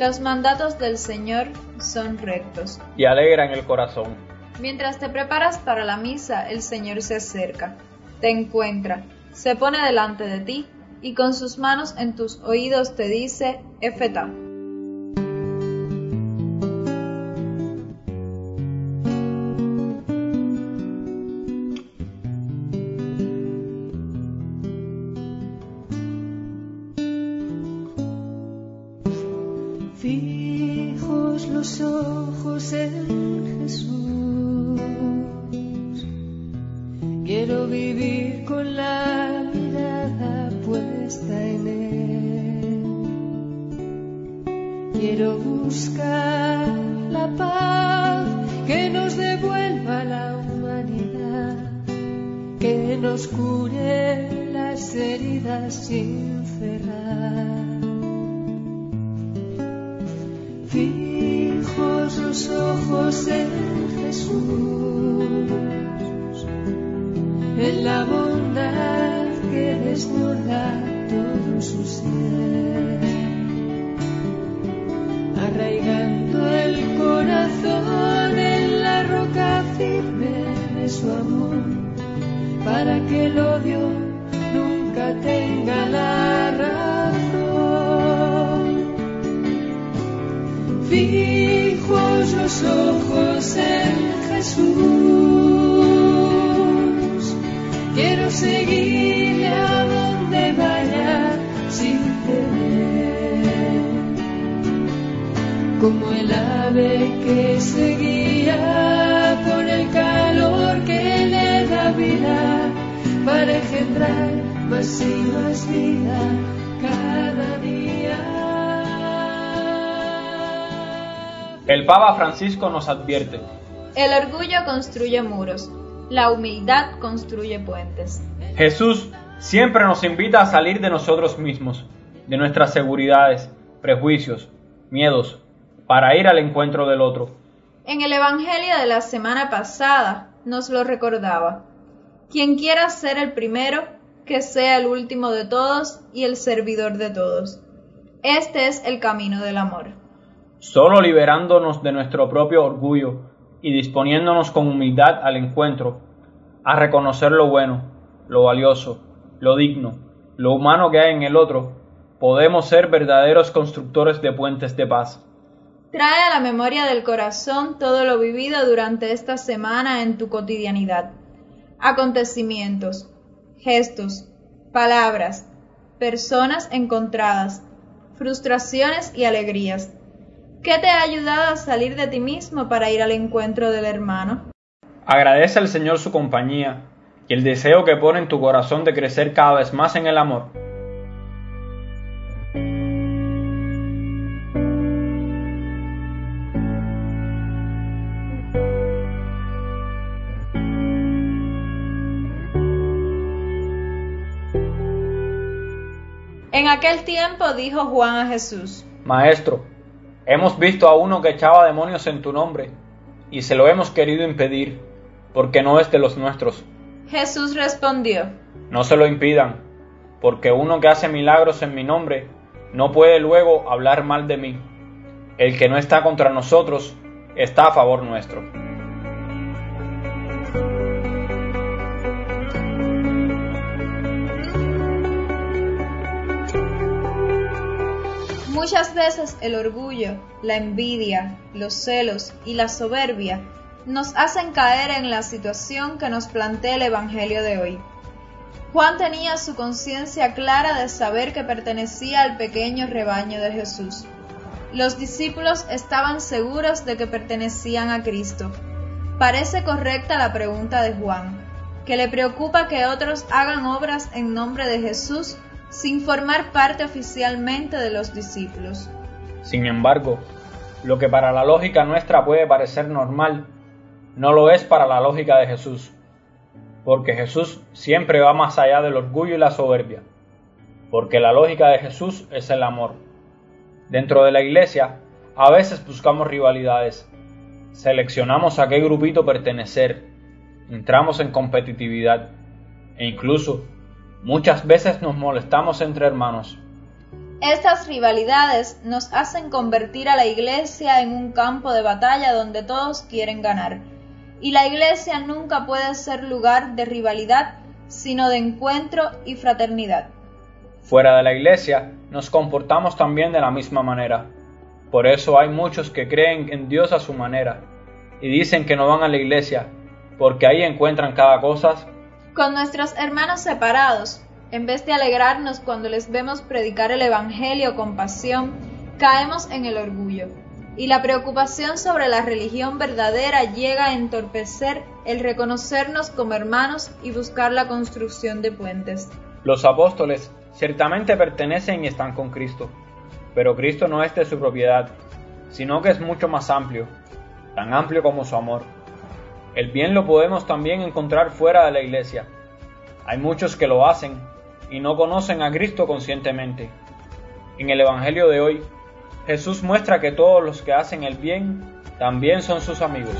Los mandatos del Señor son rectos. y alegran el corazón. Mientras te preparas para la misa, el Señor se acerca, te encuentra, se pone delante de ti y con sus manos en tus oídos te dice, Efeta. Fijos los ojos en Jesús. Quiero vivir con la mirada puesta en Él. Quiero buscar la paz que nos devuelva la humanidad, que nos cure las heridas sin cerrar. Fijos los ojos en Jesús, en la bondad que desborda todo su ser, arraigando el corazón en la roca firme de su amor, para que el odio Fijos los ojos en Jesús. Quiero seguirle a donde vaya sin temer. Como el ave que seguía por el calor que le da vida para engendrar más y más vida cada día. El Papa Francisco nos advierte, El orgullo construye muros, la humildad construye puentes. Jesús siempre nos invita a salir de nosotros mismos, de nuestras seguridades, prejuicios, miedos, para ir al encuentro del otro. En el Evangelio de la semana pasada nos lo recordaba. Quien quiera ser el primero, que sea el último de todos y el servidor de todos. Este es el camino del amor. Solo liberándonos de nuestro propio orgullo y disponiéndonos con humildad al encuentro, a reconocer lo bueno, lo valioso, lo digno, lo humano que hay en el otro, podemos ser verdaderos constructores de puentes de paz. Trae a la memoria del corazón todo lo vivido durante esta semana en tu cotidianidad. Acontecimientos, gestos, palabras, personas encontradas, frustraciones y alegrías. ¿Qué te ha ayudado a salir de ti mismo para ir al encuentro del hermano? Agradece al Señor su compañía y el deseo que pone en tu corazón de crecer cada vez más en el amor. En aquel tiempo dijo Juan a Jesús, Maestro, hemos visto a uno que echaba demonios en tu nombre, y se lo hemos querido impedir, porque no es de los nuestros. Jesús respondió, No se lo impidan, porque uno que hace milagros en mi nombre no puede luego hablar mal de mí. El que no está contra nosotros está a favor nuestro. Muchas veces el orgullo, la envidia, los celos y la soberbia nos hacen caer en la situación que nos plantea el Evangelio de hoy. Juan tenía su conciencia clara de saber que pertenecía al pequeño rebaño de Jesús. Los discípulos estaban seguros de que pertenecían a Cristo. Parece correcta la pregunta de Juan, que le preocupa que otros hagan obras en nombre de Jesús sin formar parte oficialmente de los discípulos. Sin embargo, lo que para la lógica nuestra puede parecer normal, no lo es para la lógica de Jesús, porque Jesús siempre va más allá del orgullo y la soberbia, porque la lógica de Jesús es el amor. Dentro de la iglesia, a veces buscamos rivalidades, seleccionamos a qué grupito pertenecer, entramos en competitividad e incluso muchas veces nos molestamos entre hermanos. Estas rivalidades nos hacen convertir a la iglesia en un campo de batalla donde todos quieren ganar. Y la iglesia nunca puede ser lugar de rivalidad, sino de encuentro y fraternidad. Fuera de la iglesia nos comportamos también de la misma manera. Por eso hay muchos que creen en Dios a su manera y dicen que no van a la iglesia porque ahí encuentran cada cosa. Con nuestros hermanos separados, en vez de alegrarnos cuando les vemos predicar el Evangelio con pasión, caemos en el orgullo. Y la preocupación sobre la religión verdadera llega a entorpecer el reconocernos como hermanos y buscar la construcción de puentes. Los apóstoles ciertamente pertenecen y están con Cristo, pero Cristo no es de su propiedad, sino que es mucho más amplio, tan amplio como su amor. El bien lo podemos también encontrar fuera de la iglesia. Hay muchos que lo hacen y no conocen a Cristo conscientemente. En el Evangelio de hoy, Jesús muestra que todos los que hacen el bien también son sus amigos.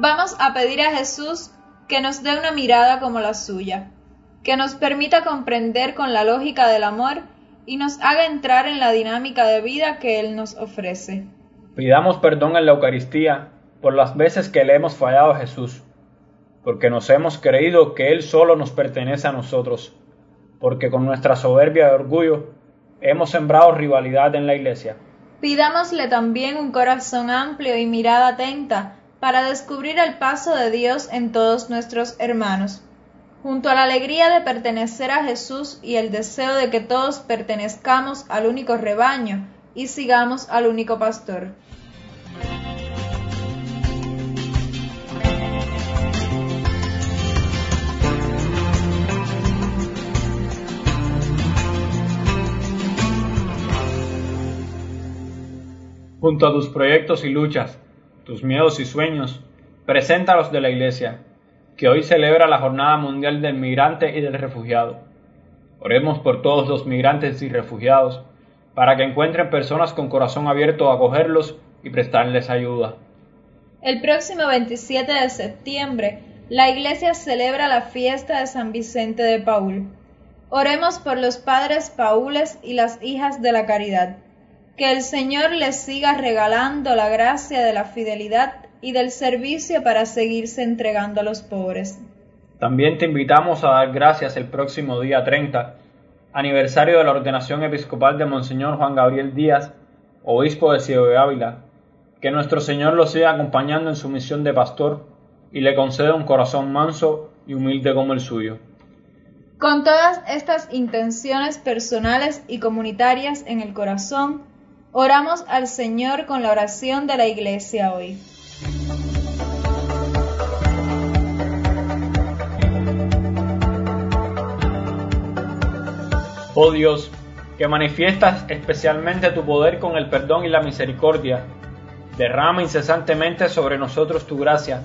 Vamos a pedir a Jesús que nos dé una mirada como la suya, que nos permita comprender con la lógica del amor y nos haga entrar en la dinámica de vida que Él nos ofrece. Pidamos perdón en la Eucaristía por las veces que le hemos fallado a Jesús, porque nos hemos creído que Él solo nos pertenece a nosotros, porque con nuestra soberbia y orgullo hemos sembrado rivalidad en la Iglesia. Pidámosle también un corazón amplio y mirada atenta para descubrir el paso de Dios en todos nuestros hermanos. Junto a la alegría de pertenecer a Jesús y el deseo de que todos pertenezcamos al único rebaño y sigamos al único pastor. Junto a tus proyectos y luchas, tus miedos y sueños, preséntalos de la Iglesia, que hoy celebra la Jornada Mundial del Migrante y del Refugiado. Oremos por todos los migrantes y refugiados, para que encuentren personas con corazón abierto a acogerlos y prestarles ayuda. El próximo 27 de septiembre, la Iglesia celebra la fiesta de San Vicente de Paul. Oremos por los padres paules y las hijas de la caridad que el Señor les siga regalando la gracia de la fidelidad y del servicio para seguirse entregando a los pobres. También te invitamos a dar gracias el próximo día 30, aniversario de la ordenación episcopal de Monseñor Juan Gabriel Díaz, obispo de Ciego de Ávila, que nuestro Señor lo siga acompañando en su misión de pastor y le conceda un corazón manso y humilde como el suyo. Con todas estas intenciones personales y comunitarias en el corazón, Oramos al Señor con la oración de la iglesia hoy. Oh Dios, que manifiestas especialmente tu poder con el perdón y la misericordia, derrama incesantemente sobre nosotros tu gracia,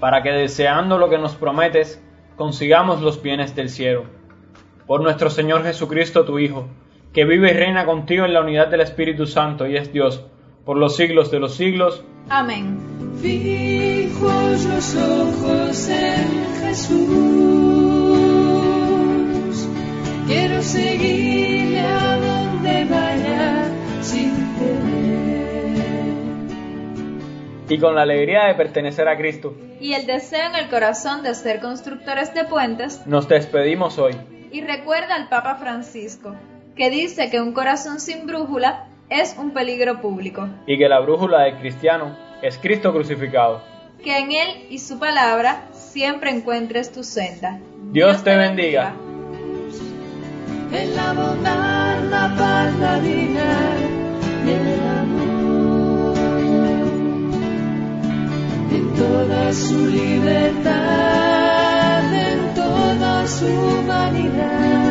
para que deseando lo que nos prometes, consigamos los bienes del cielo. Por nuestro Señor Jesucristo, tu Hijo, que vive y reina contigo en la unidad del Espíritu Santo y es Dios, por los siglos de los siglos. Amén. Fijos los ojos en Jesús, quiero seguirle a donde vaya sin temer. Y con la alegría de pertenecer a Cristo Y el deseo en el corazón de ser constructores de puentes. nos despedimos hoy. Y recuerda al Papa Francisco, que dice que un corazón sin brújula es un peligro público. Y que la brújula del cristiano es Cristo crucificado. Que en Él y su palabra siempre encuentres tu senda. Dios te bendiga. En la bondad, la paz, la dignidad y el amor. En toda su libertad, en toda su humanidad.